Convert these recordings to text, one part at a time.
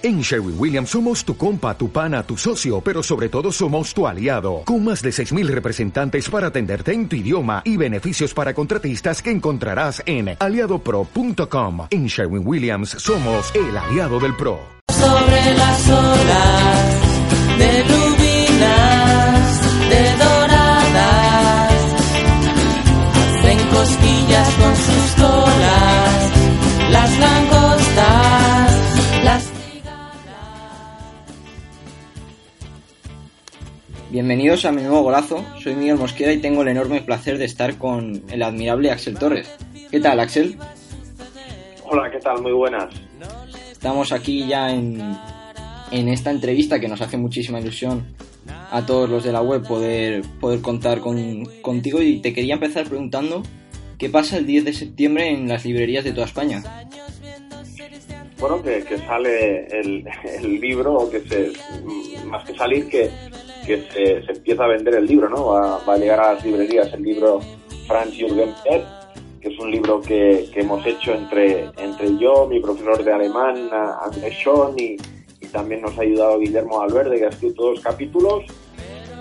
En Sherwin Williams somos tu compa, tu pana, tu socio, pero sobre todo somos tu aliado, con más de 6.000 representantes para atenderte en tu idioma y beneficios para contratistas que encontrarás en aliadopro.com. En Sherwin Williams somos el aliado del PRO. Sobre las olas de rubinas, de doradas, hacen cosquillas con sus colas, Bienvenidos a mi nuevo golazo, soy Miguel Mosquera y tengo el enorme placer de estar con el admirable Axel Torres. ¿Qué tal, Axel? Hola, ¿qué tal? Muy buenas. Estamos aquí ya en, en esta entrevista que nos hace muchísima ilusión a todos los de la web poder, poder contar con, contigo y te quería empezar preguntando qué pasa el 10 de septiembre en las librerías de toda España. Bueno, que, que sale el, el, libro, o que se, más que salir, que, que se, se, empieza a vender el libro, ¿no? Va, va, a llegar a las librerías el libro Franz Jürgen Pep, que es un libro que, que, hemos hecho entre, entre yo, mi profesor de alemán, Andrés Schoen, y, y, también nos ha ayudado Guillermo Alverde, que ha escrito dos capítulos,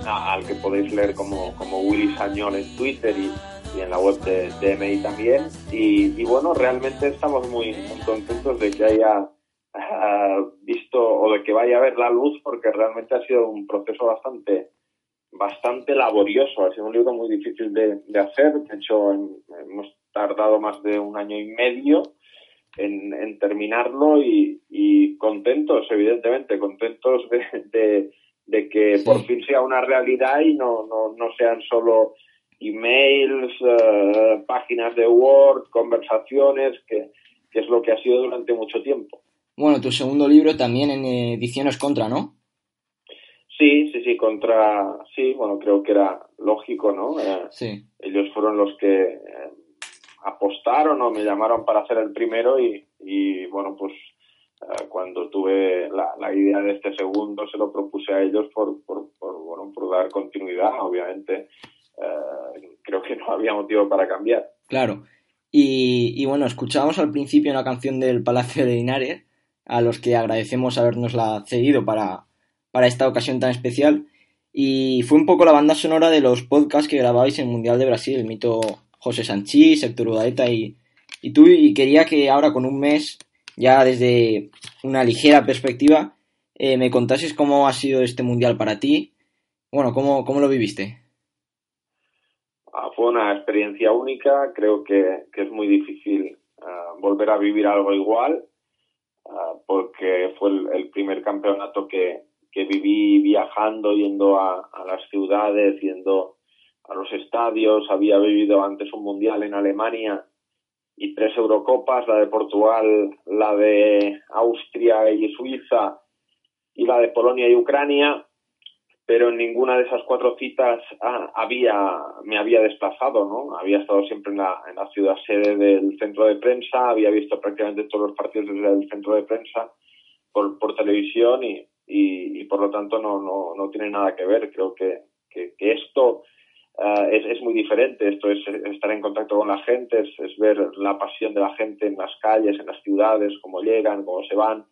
al que podéis leer como, como Willy Sañón en Twitter y, y en la web de, de MI también. Y, y, bueno, realmente estamos muy, muy contentos de que haya uh, visto o de que vaya a ver la luz porque realmente ha sido un proceso bastante bastante laborioso, ha sido un libro muy difícil de, de hacer, de hecho en, hemos tardado más de un año y medio en, en terminarlo y, y, contentos, evidentemente, contentos de, de, de que sí. por fin sea una realidad y no, no, no sean solo emails, uh, páginas de Word, conversaciones, que, que, es lo que ha sido durante mucho tiempo. Bueno, tu segundo libro también en ediciones contra, ¿no? Sí, sí, sí, contra, sí, bueno, creo que era lógico, ¿no? Eh, sí. Ellos fueron los que eh, apostaron o me llamaron para hacer el primero y, y bueno, pues eh, cuando tuve la, la, idea de este segundo se lo propuse a ellos por, por, por bueno, por dar continuidad, obviamente creo que no había motivo para cambiar. Claro. Y, y, bueno, escuchábamos al principio una canción del Palacio de Linares, a los que agradecemos habernosla cedido para, para esta ocasión tan especial. Y fue un poco la banda sonora de los podcasts que grababais en el Mundial de Brasil, el mito José Sanchís, Héctor Udaeta y, y tú. Y quería que ahora, con un mes, ya desde una ligera perspectiva, eh, me contases cómo ha sido este Mundial para ti. Bueno, cómo, cómo lo viviste fue una experiencia única, creo que, que es muy difícil uh, volver a vivir algo igual, uh, porque fue el, primer campeonato que, que viví viajando, yendo a, las ciudades, yendo a los estadios, había vivido antes un mundial en Alemania y tres Eurocopas, la de Portugal, la de Austria y Suiza y la de Polonia y Ucrania, pero en ninguna de esas cuatro citas había, me había desplazado, ¿no? Había estado siempre en la, en la ciudad sede del centro de prensa, había visto prácticamente todos los partidos desde el centro de prensa por, por televisión y, y, y, por lo tanto no, no, no tiene nada que ver. Creo que, que, que esto uh, es, es muy diferente, esto es estar en contacto con la gente, es, es ver la pasión de la gente en las calles, en las ciudades, cómo llegan, cómo se van,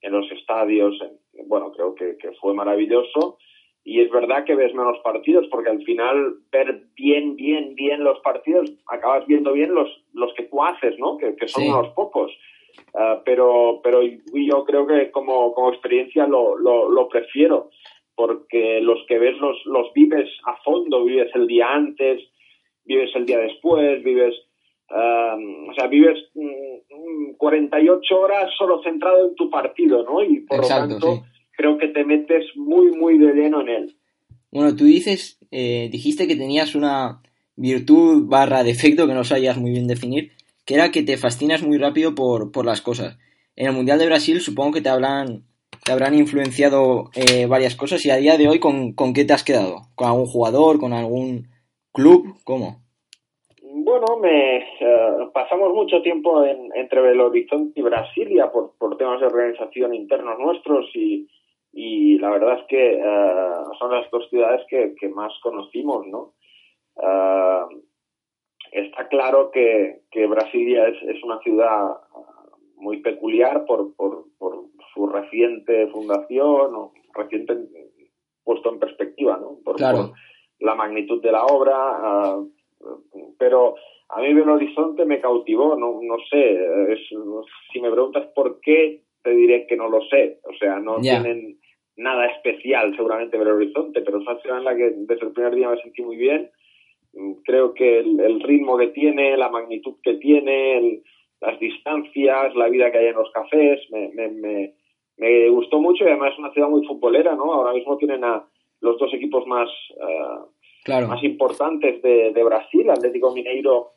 en los estadios. En, bueno, creo que, que fue maravilloso y es verdad que ves menos partidos porque al final ver bien, bien, bien los partidos, acabas viendo bien los, los que tú haces, ¿no? Que, que son sí. unos pocos. Uh, pero, pero yo creo que como, como experiencia lo, lo, lo, prefiero porque los que ves los, los vives a fondo, vives el día antes, vives el día después, vives, uh, o sea, vives mm, 48 horas solo centrado en tu partido, ¿no? Y por Exacto, lo tanto... Sí creo que te metes muy, muy de lleno en él. Bueno, tú dices, eh, dijiste que tenías una virtud barra defecto que no sabías muy bien definir, que era que te fascinas muy rápido por, por las cosas. En el Mundial de Brasil supongo que te habrán, te habrán influenciado eh, varias cosas y a día de hoy ¿con, ¿con qué te has quedado? ¿Con algún jugador? ¿Con algún club? ¿Cómo? Bueno, me uh, pasamos mucho tiempo en, entre Belo Horizonte y Brasilia por, por temas de organización internos nuestros y, y la verdad es que uh, son las dos ciudades que, que más conocimos, ¿no? Uh, está claro que, que Brasilia es, es, una ciudad muy peculiar por, por, por su reciente fundación, o reciente puesto en perspectiva, ¿no? Por, Claro. la magnitud de la obra, pero a mí Belo Horizonte me cautivó, no, no sé, es- si me preguntas por qué, te diré que no lo sé, o sea, no tienen nada especial seguramente Belo Horizonte, pero es una ciudad en la que desde el primer día me sentí muy bien, Mm, creo que el, el ritmo que tiene, la magnitud que tiene, el- las distancias, la vida que hay en los cafés, me, me, me, me gustó mucho y además es una ciudad muy futbolera, ¿no? Ahora mismo tienen a los dos equipos más, Claro. más importantes de, de Brasil, Atlético Mineiro,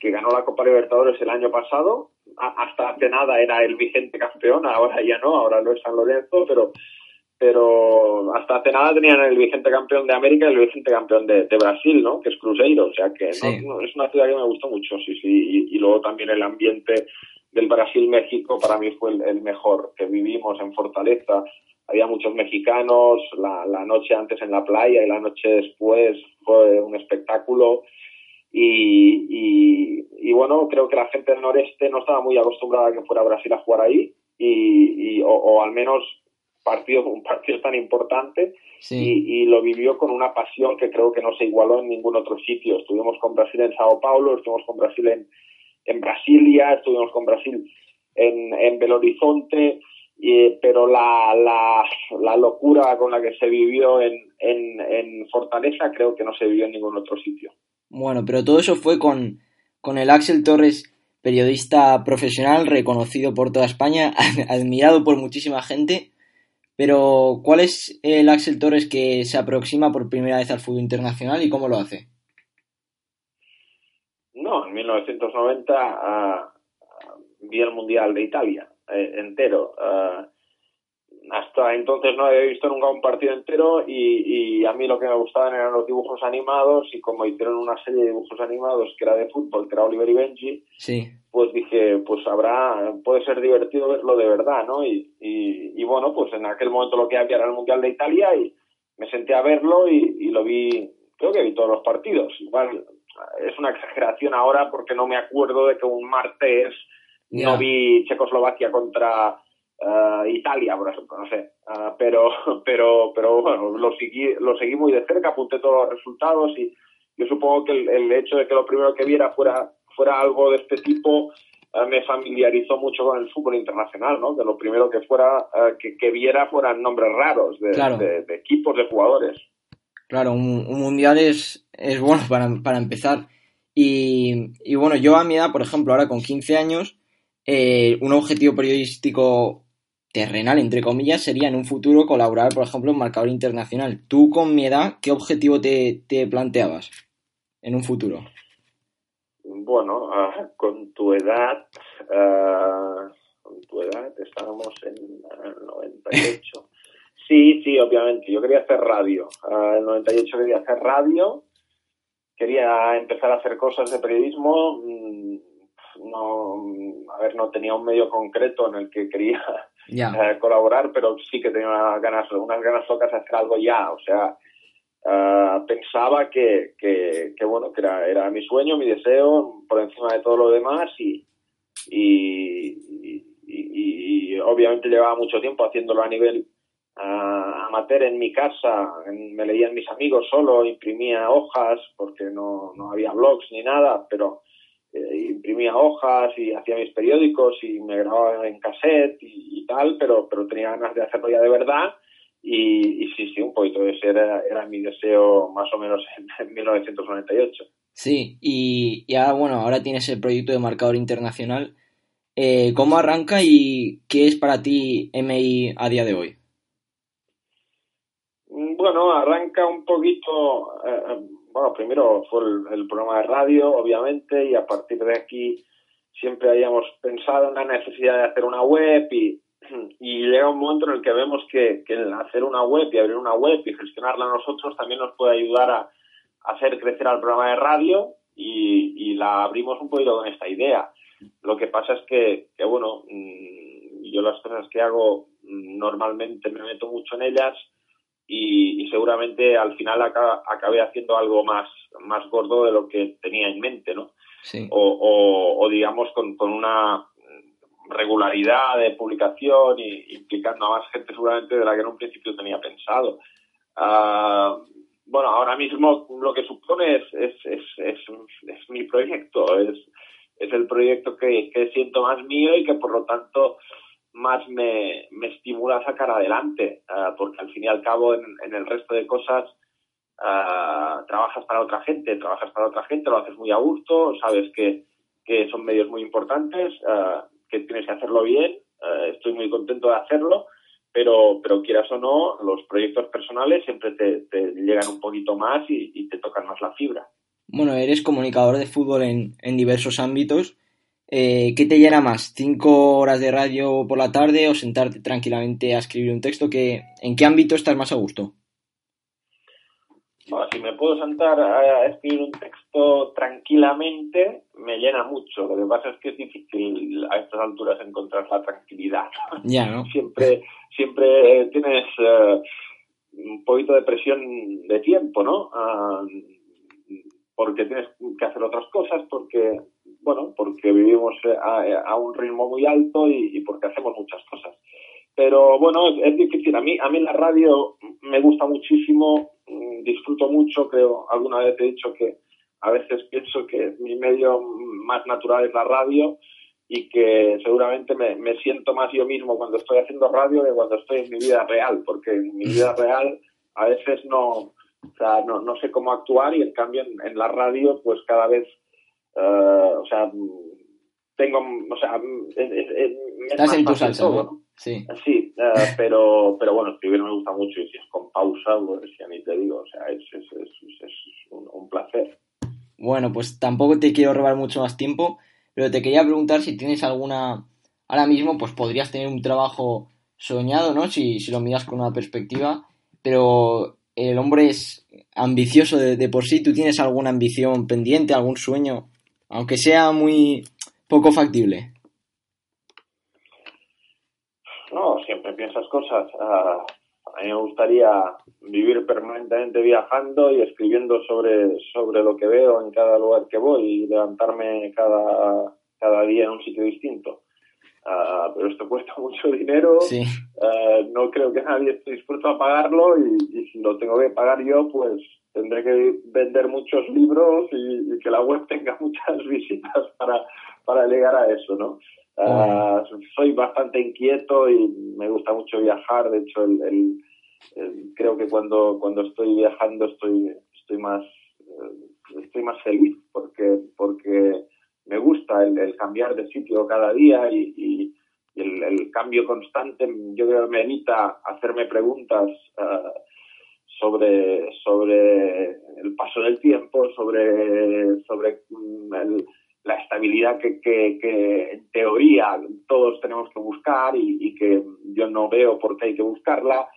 que ganó la Copa Libertadores el año pasado, hasta hace nada era el vigente campeón, ahora ya no, ahora lo es San Lorenzo, pero pero hasta hace nada tenían el vigente campeón de América y el vigente campeón de, de Brasil, ¿no? Que es Cruzeiro, o sea que no- es una ciudad que me gustó mucho, sí, sí, y, y luego también el ambiente del Brasil-México para mí fue el, el mejor que vivimos en Fortaleza. Había muchos mexicanos, la, la noche antes en la playa y la noche después fue un espectáculo. Y, y, y bueno, creo que la gente del noreste no estaba muy acostumbrada a que fuera Brasil a jugar ahí, y, y- o, o al menos partido, un partido tan importante Sí. y, y lo vivió con una pasión que creo que no se igualó en ningún otro sitio. Estuvimos con Brasil en Sao Paulo, estuvimos con Brasil en, en Brasilia, estuvimos con Brasil en, en Belo Horizonte, y, pero la, la, la locura con la que se vivió en, en, en Fortaleza creo que no se vivió en ningún otro sitio. Bueno, pero todo eso fue con, con el Axel Torres, periodista profesional reconocido por toda España, admirado por muchísima gente. Pero, ¿cuál es el Axel Torres que se aproxima por primera vez al fútbol internacional y cómo lo hace? No, en 1990 ah, ah, vi el Mundial de Italia eh, entero. Ah, hasta entonces no había visto nunca un partido entero y, y a mí lo que me gustaban eran los dibujos animados y como hicieron una serie de dibujos animados que era de fútbol, que era Oliver y Benji, Sí, pues dije, pues habrá, puede ser divertido verlo de verdad, ¿no? Y, y, y bueno, pues en aquel momento lo que había era el Mundial de Italia y me senté a verlo y, y lo vi, creo que vi todos los partidos. Igual es una exageración ahora porque no me acuerdo de que un martes no vi Checoslovaquia contra eh, Italia, por ejemplo, no sé. Ah, pero, pero, pero bueno, lo seguí, lo seguí muy de cerca, apunté todos los resultados y yo supongo que el, el hecho de que lo primero que viera fuera, fuera algo de este tipo eh, me familiarizó mucho con el fútbol internacional, ¿no? Que lo primero que fuera, eh, que, que viera fueran nombres raros de, Claro. de- de equipos, de jugadores. claro, un, un mundial es, es bueno para, para empezar. Y, y bueno, yo a mi edad, por ejemplo, ahora con 15 años, eh, un objetivo periodístico terrenal, entre comillas, sería en un futuro colaborar, por ejemplo, en Marcador Internacional. Tú, con mi edad, ¿qué objetivo te, te planteabas en un futuro? Bueno, ah, con tu edad, ah, con tu edad, estábamos en el 98. Sí, sí, obviamente. Yo quería hacer radio. Ah, en el 98 quería hacer radio. Quería empezar a hacer cosas de periodismo. Mm, No, a ver, no tenía un medio concreto en el que quería eh, colaborar, pero sí que tenía unas ganas, unas ganas locas de hacer algo ya. O sea, ah, pensaba que, que, que, bueno, que era, era mi sueño, mi deseo, por encima de todo lo demás y, y, y- y- obviamente llevaba mucho tiempo haciéndolo a nivel ah, amateur en mi casa, en- me leían mis amigos solo, imprimía hojas porque no, no había blogs ni nada, pero eh, imprimía hojas y hacía mis periódicos y me grababa en cassette y, y tal, pero, pero tenía ganas de hacerlo ya de verdad y, y sí, sí, un poquito ese era, era mi deseo más o menos en, en 1998. sí. Y, y ahora, bueno, ahora tienes el proyecto de Marcador Internacional. Eh, ¿Cómo arranca y qué es para ti MI a día de hoy? Bueno, arranca un poquito, eh, bueno, primero fue el, programa de radio, obviamente, y a partir de aquí siempre habíamos pensado en la necesidad de hacer una web y, y llega un momento en el que vemos que, hacer una web y abrir una web y gestionarla nosotros también nos puede ayudar a, hacer crecer al programa de radio y, y la abrimos un poquito con esta idea. Lo que pasa es que, que bueno, mm, yo las cosas que hago mm, normalmente me meto mucho en ellas y, y seguramente al final aca- acabé haciendo algo más, más gordo de lo que tenía en mente, ¿no? Sí, O, o- o digamos con, con una regularidad de publicación y implicando a más gente seguramente de la que en un principio tenía pensado. Ah, bueno, ahora mismo lo que supone es, es, es, es, mi proyecto, es, es el proyecto que, que, siento más mío y que por lo tanto más me, me estimula a sacar adelante, ah, porque al fin y al cabo en, el resto de cosas uh, trabajas para otra gente, trabajas para otra gente, lo haces muy a gusto, sabes que, que son medios muy importantes, que tienes que hacerlo bien, estoy muy contento de hacerlo pero, pero quieras o no, los proyectos personales siempre te, llegan un poquito más y, te tocan más la fibra. Bueno, eres comunicador de fútbol en, en diversos ámbitos. Eh, ¿Qué te llena más? ¿Cinco horas de radio por la tarde o sentarte tranquilamente a escribir un texto? que ¿En qué ámbito estás más a gusto? si me puedo sentar a escribir un texto tranquilamente, me llena mucho. Lo que pasa es que es difícil a estas alturas encontrar la tranquilidad. Ya, ¿no? Siempre, siempre tienes eh, un poquito de presión de tiempo, ¿no? Ah, porque tienes que hacer otras cosas, porque, bueno, porque vivimos a, un ritmo muy alto y, porque hacemos muchas cosas. Pero bueno, es, es, difícil. A mí, a mí la radio me gusta muchísimo Mm, disfruto mucho, creo, alguna vez he dicho que a veces pienso que mi medio más natural es la radio y que seguramente me, me, siento más yo mismo cuando estoy haciendo radio que cuando estoy en mi vida real, porque en mi vida real a veces no, o sea, no, no sé cómo actuar y en cambio en, la radio pues cada vez, eh, o sea, tengo, o sea, Estás en tu salsa, Sí. Sí, eh, pero, pero bueno, escribir me gusta mucho y si es con pausa, pues ya ni te digo, o sea, es, es, es, un, placer. Bueno, pues tampoco te quiero robar mucho más tiempo, pero te quería preguntar si tienes alguna, ahora mismo, pues podrías tener un trabajo soñado, ¿no? Si, si lo miras con una perspectiva, pero el hombre es ambicioso de, de por sí, ¿tú tienes alguna ambición pendiente, algún sueño, aunque sea muy poco factible? No, siempre piensas cosas. Ah, a mí me gustaría vivir permanentemente viajando y escribiendo sobre, sobre lo que veo en cada lugar que voy y levantarme cada, cada día en un sitio distinto. Uh, pero esto cuesta mucho dinero. Sí. Uh, no creo que nadie esté dispuesto a pagarlo y, y, si lo tengo que pagar yo, pues tendré que vender muchos libros y, y que la web tenga muchas visitas para, para llegar a eso, ¿no? Uh, soy bastante inquieto y me gusta mucho viajar. De hecho, el, creo que cuando, cuando estoy viajando estoy, estoy más eh, estoy más feliz porque porque me gusta el, cambiar de sitio cada día y, el, cambio constante yo creo que me evita hacerme preguntas uh, sobre sobre el paso del tiempo sobre sobre mm, la estabilidad que, que, en teoría todos tenemos que buscar y, que yo no veo por qué hay que buscarla.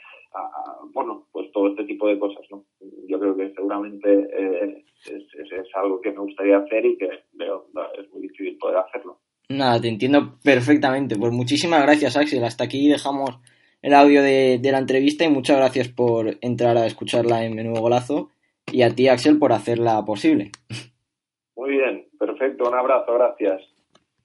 Bueno, pues todo este tipo de cosas, ¿no? Yo creo que seguramente eh, es, algo que me gustaría hacer y que veo, es muy difícil poder hacerlo. Nada, te entiendo perfectamente. Pues muchísimas gracias, Axel. Hasta aquí dejamos el audio de, de la entrevista y muchas gracias por entrar a escucharla en Menudo Golazo y a ti, Axel, por hacerla posible. Muy bien, perfecto, un abrazo, gracias.